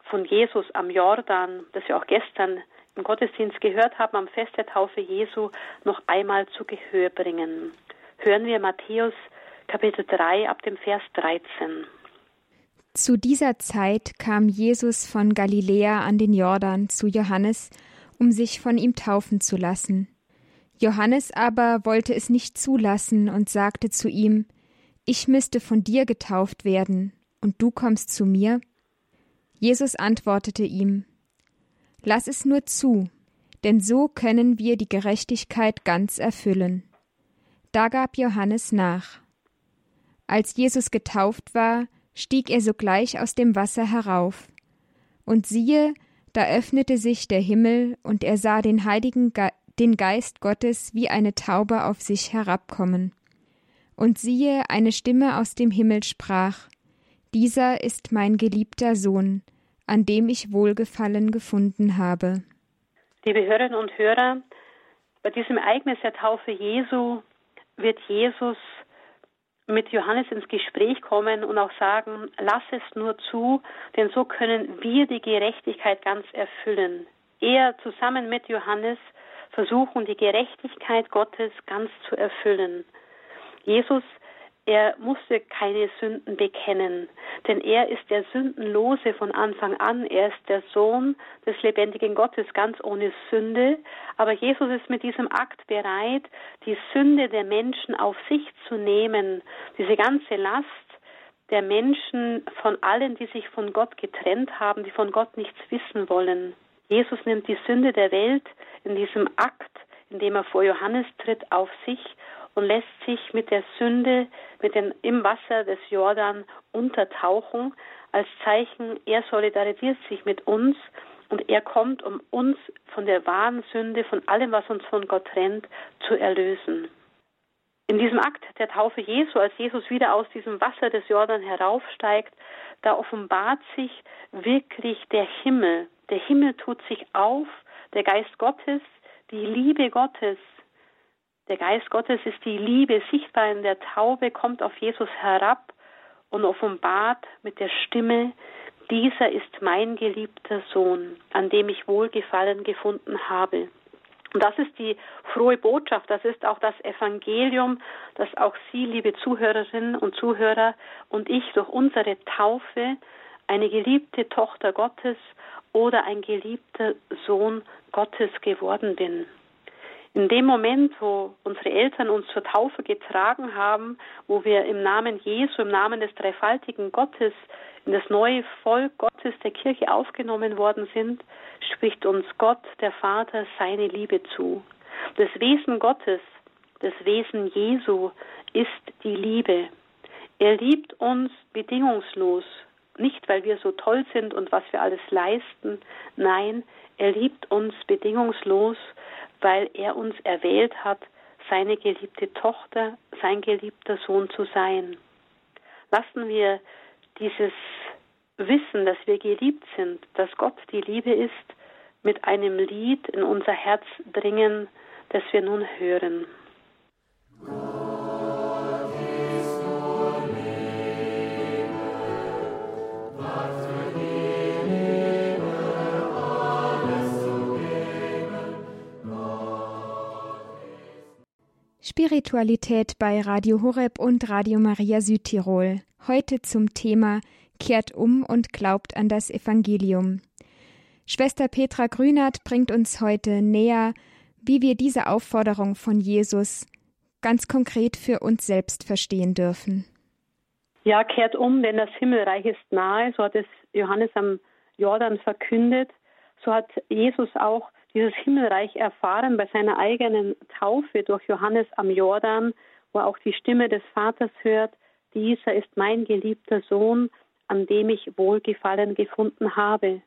[SPEAKER 2] von Jesus am Jordan, das wir auch gestern im Gottesdienst gehört haben, am Fest der Taufe Jesu, noch einmal zu Gehör bringen. Hören wir Matthäus Kapitel 3 ab dem Vers 13.
[SPEAKER 1] Zu dieser Zeit kam Jesus von Galiläa an den Jordan zu Johannes, um sich von ihm taufen zu lassen. Johannes aber wollte es nicht zulassen und sagte zu ihm, Ich müsste von dir getauft werden, und du kommst zu mir? Jesus antwortete ihm, Lass es nur zu, denn so können wir die Gerechtigkeit ganz erfüllen. Da gab Johannes nach. Als Jesus getauft war, stieg er sogleich aus dem Wasser herauf. Und siehe, da öffnete sich der Himmel, und er sah den Heiligen Ge den Geist Gottes wie eine Taube auf sich herabkommen. Und siehe, eine Stimme aus dem Himmel sprach, Dieser ist mein geliebter Sohn, an dem ich Wohlgefallen gefunden habe.
[SPEAKER 2] Liebe Hörerinnen und Hörer, bei diesem Ereignis der Taufe Jesu wird Jesus mit Johannes ins Gespräch kommen und auch sagen, lass es nur zu, denn so können wir die Gerechtigkeit ganz erfüllen. Er zusammen mit Johannes versuchen, die Gerechtigkeit Gottes ganz zu erfüllen. Jesus er musste keine Sünden bekennen, denn er ist der Sündenlose von Anfang an. Er ist der Sohn des lebendigen Gottes, ganz ohne Sünde. Aber Jesus ist mit diesem Akt bereit, die Sünde der Menschen auf sich zu nehmen, diese ganze Last der Menschen von allen, die sich von Gott getrennt haben, die von Gott nichts wissen wollen. Jesus nimmt die Sünde der Welt in diesem Akt, in dem er vor Johannes tritt, auf sich und lässt sich mit der Sünde mit den, im Wasser des Jordan untertauchen. Als Zeichen, er solidarisiert sich mit uns und er kommt, um uns von der wahren Sünde, von allem, was uns von Gott trennt, zu erlösen. In diesem Akt der Taufe Jesu, als Jesus wieder aus diesem Wasser des Jordan heraufsteigt, da offenbart sich wirklich der Himmel. Der Himmel tut sich auf, der Geist Gottes, die Liebe Gottes der Geist Gottes ist die Liebe, sichtbar in der Taube, kommt auf Jesus herab und offenbart mit der Stimme, dieser ist mein geliebter Sohn, an dem ich Wohlgefallen gefunden habe. Und das ist die frohe Botschaft, das ist auch das Evangelium, das auch Sie, liebe Zuhörerinnen und Zuhörer, und ich durch unsere Taufe eine geliebte Tochter Gottes oder ein geliebter Sohn Gottes geworden bin. In dem Moment, wo unsere Eltern uns zur Taufe getragen haben, wo wir im Namen Jesu, im Namen des dreifaltigen Gottes in das neue Volk Gottes der Kirche aufgenommen worden sind, spricht uns Gott, der Vater, seine Liebe zu. Das Wesen Gottes, das Wesen Jesu ist die Liebe. Er liebt uns bedingungslos, nicht weil wir so toll sind und was wir alles leisten, nein, er liebt uns bedingungslos, weil er uns erwählt hat, seine geliebte Tochter, sein geliebter Sohn zu sein. Lassen wir dieses Wissen, dass wir geliebt sind, dass Gott die Liebe ist, mit einem Lied in unser Herz dringen, das wir nun hören.
[SPEAKER 1] Spiritualität bei Radio Horeb und Radio Maria Südtirol. Heute zum Thema Kehrt um und glaubt an das Evangelium. Schwester Petra Grünert bringt uns heute näher, wie wir diese Aufforderung von Jesus ganz konkret für uns selbst verstehen dürfen.
[SPEAKER 2] Ja, kehrt um, denn das Himmelreich ist nahe, so hat es Johannes am Jordan verkündet. So hat Jesus auch dieses Himmelreich erfahren bei seiner eigenen Taufe durch Johannes am Jordan, wo er auch die Stimme des Vaters hört, dieser ist mein geliebter Sohn, an dem ich Wohlgefallen gefunden habe.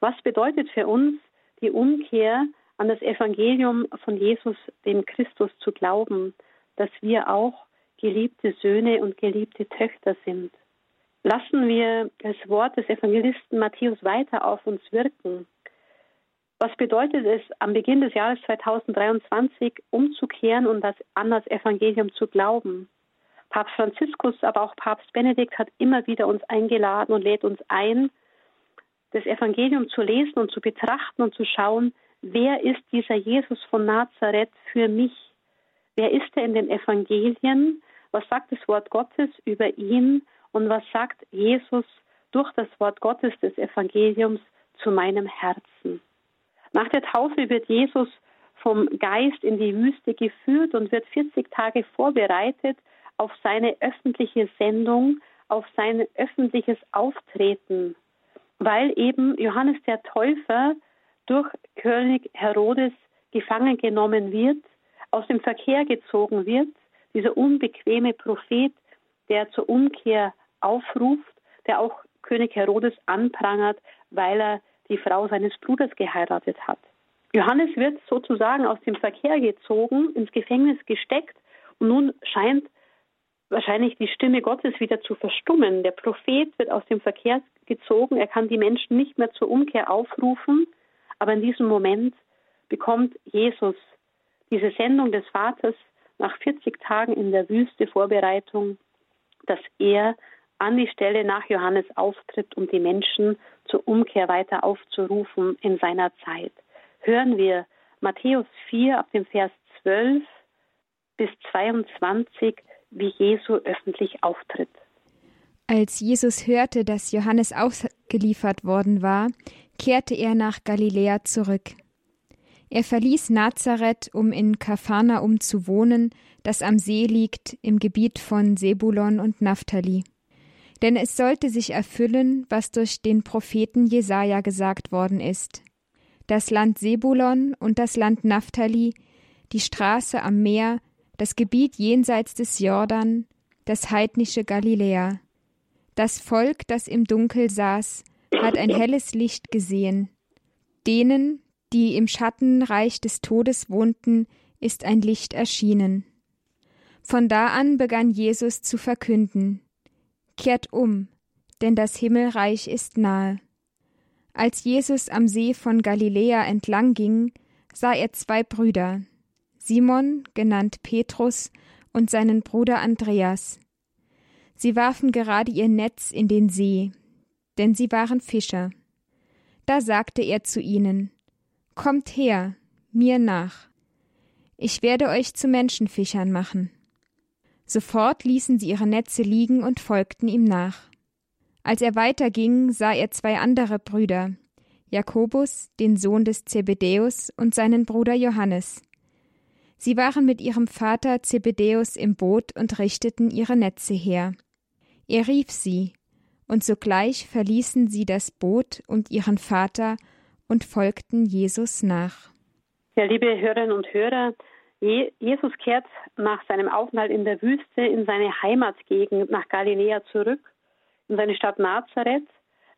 [SPEAKER 2] Was bedeutet für uns die Umkehr an das Evangelium von Jesus, dem Christus, zu glauben, dass wir auch geliebte Söhne und geliebte Töchter sind. Lassen wir das Wort des Evangelisten Matthäus weiter auf uns wirken. Was bedeutet es, am Beginn des Jahres 2023 umzukehren und das, an das Evangelium zu glauben? Papst Franziskus, aber auch Papst Benedikt hat immer wieder uns eingeladen und lädt uns ein, das Evangelium zu lesen und zu betrachten und zu schauen, wer ist dieser Jesus von Nazareth für mich? Wer ist er in den Evangelien? Was sagt das Wort Gottes über ihn? Und was sagt Jesus durch das Wort Gottes des Evangeliums zu meinem Herzen? Nach der Taufe wird Jesus vom Geist in die Wüste geführt und wird 40 Tage vorbereitet auf seine öffentliche Sendung, auf sein öffentliches Auftreten, weil eben Johannes der Täufer durch König Herodes gefangen genommen wird, aus dem Verkehr gezogen wird, dieser unbequeme Prophet, der zur Umkehr aufruft, der auch König Herodes anprangert, weil er die Frau seines Bruders geheiratet hat. Johannes wird sozusagen aus dem Verkehr gezogen, ins Gefängnis gesteckt und nun scheint wahrscheinlich die Stimme Gottes wieder zu verstummen. Der Prophet wird aus dem Verkehr gezogen, er kann die Menschen nicht mehr zur Umkehr aufrufen, aber in diesem Moment bekommt Jesus diese Sendung des Vaters nach 40 Tagen in der Wüste Vorbereitung, dass er an die Stelle nach Johannes auftritt, um die Menschen zur Umkehr weiter aufzurufen in seiner Zeit. Hören wir Matthäus 4 ab dem Vers 12 bis 22, wie Jesu öffentlich auftritt.
[SPEAKER 1] Als Jesus hörte, dass Johannes ausgeliefert worden war, kehrte er nach Galiläa zurück. Er verließ Nazareth, um in Kapharnaum zu wohnen, das am See liegt im Gebiet von Sebulon und Naphtali. Denn es sollte sich erfüllen, was durch den Propheten Jesaja gesagt worden ist. Das Land Sebulon und das Land Naphtali, die Straße am Meer, das Gebiet jenseits des Jordan, das heidnische Galiläa. Das Volk, das im Dunkel saß, hat ein helles Licht gesehen. Denen, die im Schattenreich des Todes wohnten, ist ein Licht erschienen. Von da an begann Jesus zu verkünden Kehrt um, denn das Himmelreich ist nahe. Als Jesus am See von Galiläa entlang ging, sah er zwei Brüder, Simon, genannt Petrus, und seinen Bruder Andreas. Sie warfen gerade ihr Netz in den See, denn sie waren Fischer. Da sagte er zu ihnen, Kommt her, mir nach. Ich werde euch zu Menschenfischern machen. Sofort ließen sie ihre Netze liegen und folgten ihm nach. Als er weiterging, sah er zwei andere Brüder, Jakobus, den Sohn des Zebedäus, und seinen Bruder Johannes. Sie waren mit ihrem Vater Zebedäus im Boot und richteten ihre Netze her. Er rief sie, und sogleich verließen sie das Boot und ihren Vater und folgten Jesus nach.
[SPEAKER 2] Ja, liebe Hörerinnen und Hörer, Jesus kehrt nach seinem Aufenthalt in der Wüste in seine Heimatgegend nach Galiläa zurück, in seine Stadt Nazareth,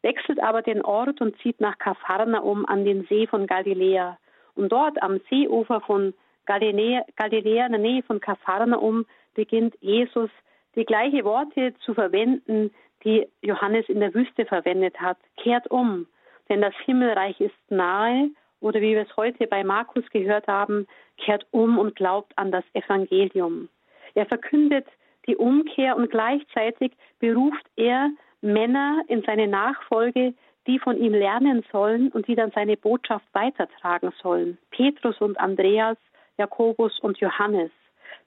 [SPEAKER 2] wechselt aber den Ort und zieht nach Kapharnaum an den See von Galiläa. Und dort am Seeufer von Galiläa, Galiläa in der Nähe von Kapharnaum beginnt Jesus die gleichen Worte zu verwenden, die Johannes in der Wüste verwendet hat. Kehrt um, denn das Himmelreich ist nahe oder wie wir es heute bei Markus gehört haben, kehrt um und glaubt an das Evangelium. Er verkündet die Umkehr und gleichzeitig beruft er Männer in seine Nachfolge, die von ihm lernen sollen und die dann seine Botschaft weitertragen sollen. Petrus und Andreas, Jakobus und Johannes.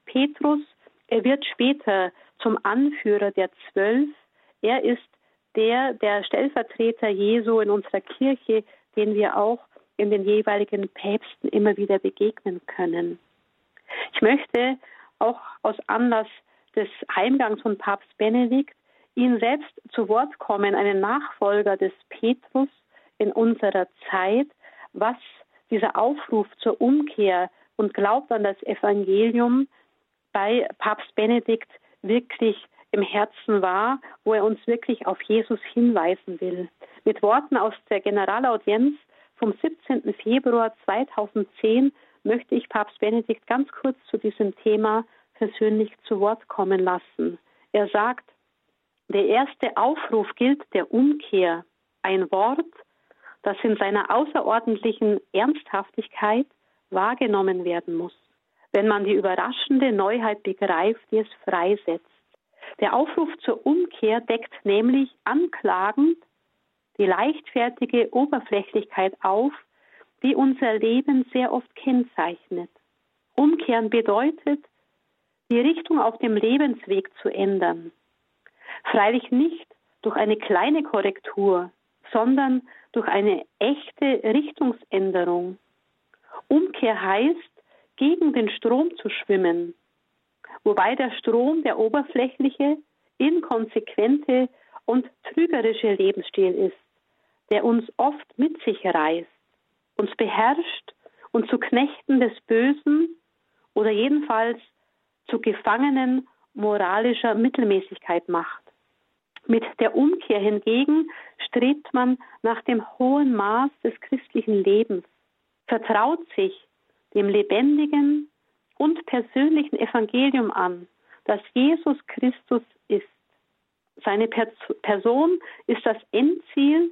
[SPEAKER 2] Petrus, er wird später zum Anführer der Zwölf. Er ist der, der Stellvertreter Jesu in unserer Kirche, den wir auch in den jeweiligen Päpsten immer wieder begegnen können. Ich möchte auch aus Anlass des Heimgangs von Papst Benedikt ihn selbst zu Wort kommen, einen Nachfolger des Petrus in unserer Zeit, was dieser Aufruf zur Umkehr und Glaubt an das Evangelium bei Papst Benedikt wirklich im Herzen war, wo er uns wirklich auf Jesus hinweisen will. Mit Worten aus der Generalaudienz vom 17. Februar 2010 möchte ich Papst Benedikt ganz kurz zu diesem Thema persönlich zu Wort kommen lassen. Er sagt, der erste Aufruf gilt der Umkehr, ein Wort, das in seiner außerordentlichen Ernsthaftigkeit wahrgenommen werden muss, wenn man die überraschende Neuheit begreift, die es freisetzt. Der Aufruf zur Umkehr deckt nämlich anklagend die leichtfertige Oberflächlichkeit auf, die unser Leben sehr oft kennzeichnet. Umkehren bedeutet, die Richtung auf dem Lebensweg zu ändern. Freilich nicht durch eine kleine Korrektur, sondern durch eine echte Richtungsänderung. Umkehr heißt, gegen den Strom zu schwimmen, wobei der Strom der oberflächliche, inkonsequente und trügerische Lebensstil ist, der uns oft mit sich reißt, uns beherrscht und zu Knechten des Bösen oder jedenfalls zu Gefangenen moralischer Mittelmäßigkeit macht. Mit der Umkehr hingegen strebt man nach dem hohen Maß des christlichen Lebens, vertraut sich dem lebendigen und persönlichen Evangelium an, das Jesus Christus ist. Seine Person ist das Endziel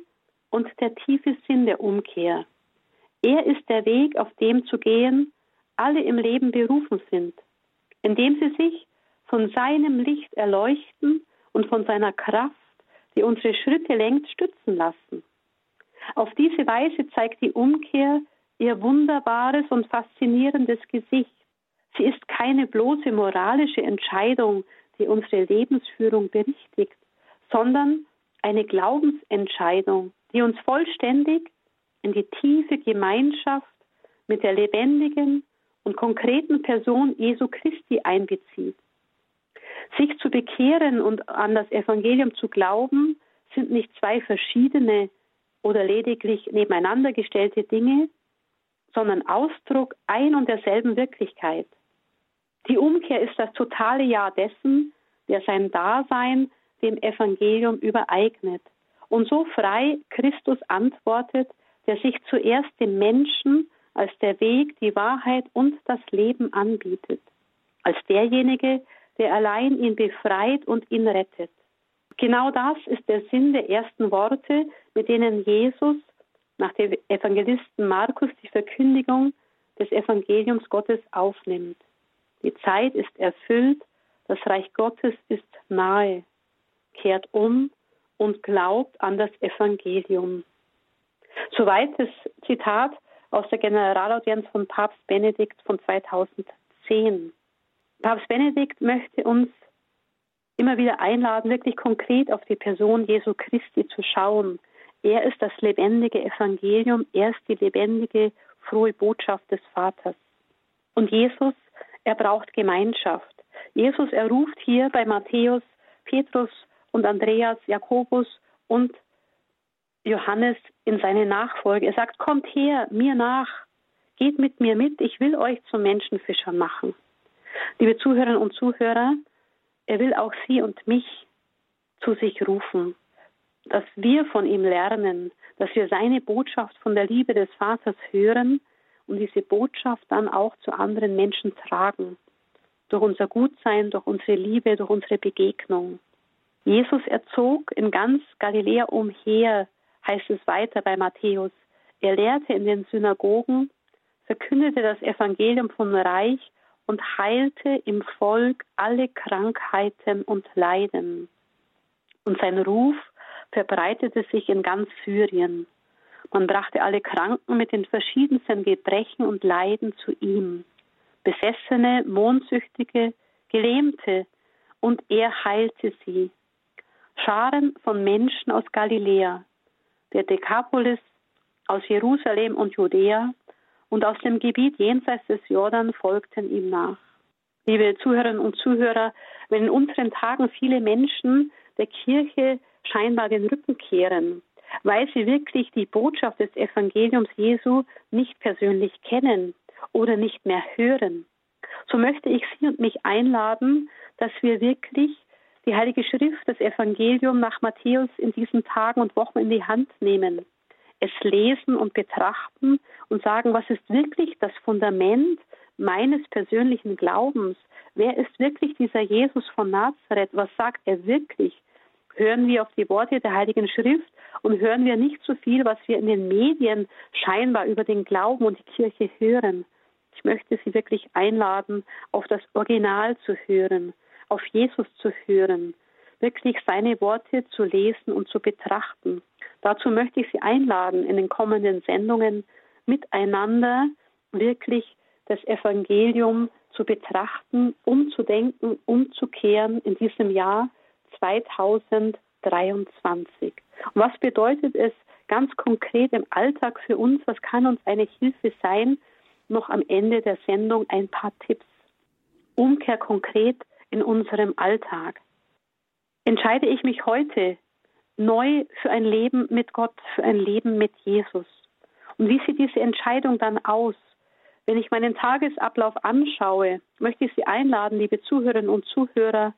[SPEAKER 2] und der tiefe Sinn der Umkehr. Er ist der Weg, auf dem zu gehen alle im Leben berufen sind, indem sie sich von seinem Licht erleuchten und von seiner Kraft, die unsere Schritte lenkt, stützen lassen. Auf diese Weise zeigt die Umkehr ihr wunderbares und faszinierendes Gesicht. Sie ist keine bloße moralische Entscheidung, die unsere Lebensführung berichtigt, sondern eine Glaubensentscheidung, die uns vollständig in die tiefe Gemeinschaft mit der lebendigen und konkreten Person Jesu Christi einbezieht. Sich zu bekehren und an das Evangelium zu glauben, sind nicht zwei verschiedene oder lediglich nebeneinander gestellte Dinge, sondern Ausdruck ein und derselben Wirklichkeit. Die Umkehr ist das totale Ja dessen, der sein Dasein dem Evangelium übereignet und so frei Christus antwortet, der sich zuerst dem Menschen als der Weg, die Wahrheit und das Leben anbietet, als derjenige, der allein ihn befreit und ihn rettet. Genau das ist der Sinn der ersten Worte, mit denen Jesus nach dem Evangelisten Markus die Verkündigung des Evangeliums Gottes aufnimmt. Die Zeit ist erfüllt, das Reich Gottes ist nahe. Kehrt um und glaubt an das Evangelium. Soweit das Zitat aus der Generalaudienz von Papst Benedikt von 2010. Papst Benedikt möchte uns immer wieder einladen, wirklich konkret auf die Person Jesu Christi zu schauen. Er ist das lebendige Evangelium, er ist die lebendige, frohe Botschaft des Vaters. Und Jesus, er braucht Gemeinschaft. Jesus, er ruft hier bei Matthäus Petrus und Andreas, Jakobus und Johannes in seine Nachfolge. Er sagt, kommt her, mir nach, geht mit mir mit, ich will euch zu Menschenfischern machen. Liebe Zuhörerinnen und Zuhörer, er will auch Sie und mich zu sich rufen, dass wir von ihm lernen, dass wir seine Botschaft von der Liebe des Vaters hören und diese Botschaft dann auch zu anderen Menschen tragen. Durch unser Gutsein, durch unsere Liebe, durch unsere Begegnung. Jesus erzog in ganz Galiläa umher, heißt es weiter bei Matthäus. Er lehrte in den Synagogen, verkündete das Evangelium vom Reich und heilte im Volk alle Krankheiten und Leiden. Und sein Ruf verbreitete sich in ganz Syrien. Man brachte alle Kranken mit den verschiedensten Gebrechen und Leiden zu ihm. Besessene, Mondsüchtige, Gelähmte, und er heilte sie. Scharen von Menschen aus Galiläa, der Dekapolis, aus Jerusalem und Judäa und aus dem Gebiet jenseits des Jordan folgten ihm nach. Liebe Zuhörerinnen und Zuhörer, wenn in unseren Tagen viele Menschen der Kirche scheinbar den Rücken kehren, weil sie wirklich die Botschaft des Evangeliums Jesu nicht persönlich kennen oder nicht mehr hören, so möchte ich Sie und mich einladen, dass wir wirklich die Heilige Schrift, das Evangelium nach Matthäus in diesen Tagen und Wochen in die Hand nehmen, es lesen und betrachten und sagen, was ist wirklich das Fundament meines persönlichen Glaubens? Wer ist wirklich dieser Jesus von Nazareth? Was sagt er wirklich? Hören wir auf die Worte der Heiligen Schrift und hören wir nicht so viel, was wir in den Medien scheinbar über den Glauben und die Kirche hören. Ich möchte Sie wirklich einladen, auf das Original zu hören, auf Jesus zu hören, wirklich seine Worte zu lesen und zu betrachten. Dazu möchte ich Sie einladen, in den kommenden Sendungen miteinander wirklich das Evangelium zu betrachten, umzudenken, umzukehren in diesem Jahr 2023. Und was bedeutet es ganz konkret im Alltag für uns? Was kann uns eine Hilfe sein? Noch am Ende der Sendung ein paar Tipps. Umkehr konkret in unserem Alltag. Entscheide ich mich heute neu für ein Leben mit Gott, für ein Leben mit Jesus? Und wie sieht diese Entscheidung dann aus? Wenn ich meinen Tagesablauf anschaue, möchte ich Sie einladen, liebe Zuhörerinnen und Zuhörer,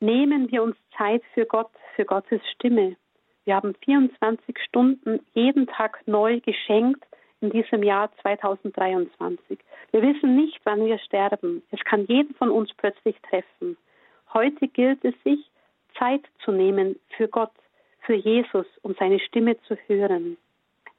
[SPEAKER 2] nehmen wir uns Zeit für Gott, für Gottes Stimme. Wir haben 24 Stunden jeden Tag neu geschenkt in diesem Jahr 2023. Wir wissen nicht, wann wir sterben. Es kann jeden von uns plötzlich treffen. Heute gilt es sich, Zeit zu nehmen für Gott, für Jesus, um seine Stimme zu hören.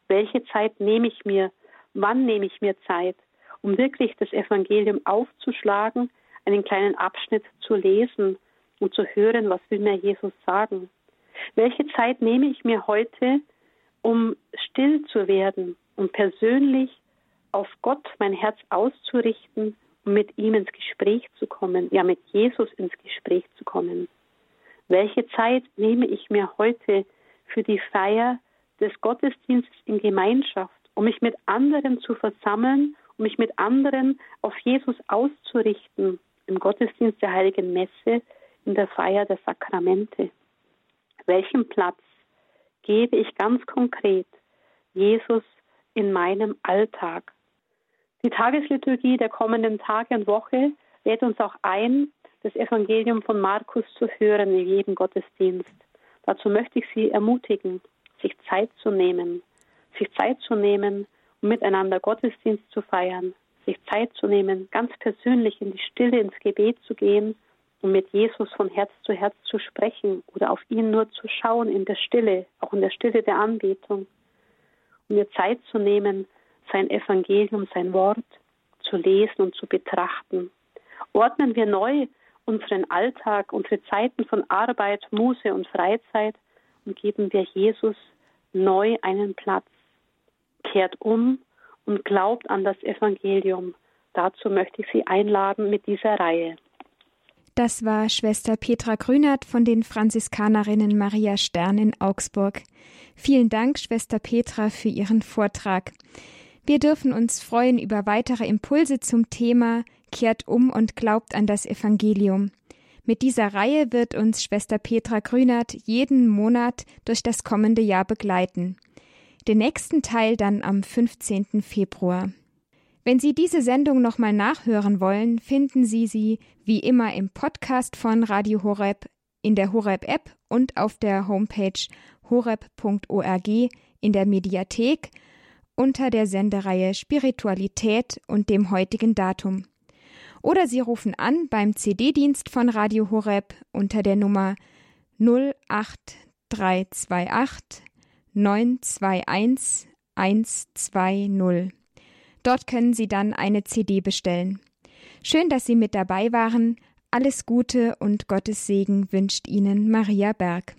[SPEAKER 2] Welche Zeit nehme ich mir? Wann nehme ich mir Zeit, um wirklich das Evangelium aufzuschlagen, einen kleinen Abschnitt zu lesen und zu hören, was will mir Jesus sagen? Welche Zeit nehme ich mir heute, um still zu werden, um persönlich auf Gott mein Herz auszurichten um mit ihm ins Gespräch zu kommen, ja mit Jesus ins Gespräch zu kommen? Welche Zeit nehme ich mir heute für die Feier des Gottesdienstes in Gemeinschaft, um mich mit anderen zu versammeln, um mich mit anderen auf Jesus auszurichten, im Gottesdienst der Heiligen Messe, in der Feier der Sakramente? Welchen Platz gebe ich ganz konkret Jesus in meinem Alltag? Die Tagesliturgie der kommenden Tage und Woche lädt uns auch ein, das Evangelium von Markus zu hören in jedem Gottesdienst. Dazu möchte ich Sie ermutigen, sich Zeit zu nehmen, sich Zeit zu nehmen, um miteinander Gottesdienst zu feiern, sich Zeit zu nehmen, ganz persönlich in die Stille, ins Gebet zu gehen um mit Jesus von Herz zu Herz zu sprechen oder auf ihn nur zu schauen in der Stille, auch in der Stille der Anbetung, mir Zeit zu nehmen, sein Evangelium, sein Wort zu lesen und zu betrachten. Ordnen wir neu unseren Alltag, unsere Zeiten von Arbeit, Muße und Freizeit und geben wir Jesus neu einen Platz. Kehrt um und glaubt an das Evangelium. Dazu möchte ich Sie einladen mit dieser Reihe.
[SPEAKER 1] Das war Schwester Petra Grünert von den Franziskanerinnen Maria Stern in Augsburg. Vielen Dank, Schwester Petra, für Ihren Vortrag. Wir dürfen uns freuen über weitere Impulse zum Thema Kehrt um und glaubt an das Evangelium. Mit dieser Reihe wird uns Schwester Petra Grünert jeden Monat durch das kommende Jahr begleiten. Den nächsten Teil dann am 15. Februar. Wenn Sie diese Sendung nochmal nachhören wollen, finden Sie sie wie immer im Podcast von Radio Horeb, in der Horeb App und auf der Homepage horeb.org in der Mediathek unter der Sendereihe Spiritualität und dem heutigen Datum. Oder Sie rufen an beim CD-Dienst von Radio Horeb unter der Nummer 08328 921 120. Dort können Sie dann eine CD bestellen. Schön, dass Sie mit dabei waren. Alles Gute und Gottes Segen wünscht Ihnen Maria Berg.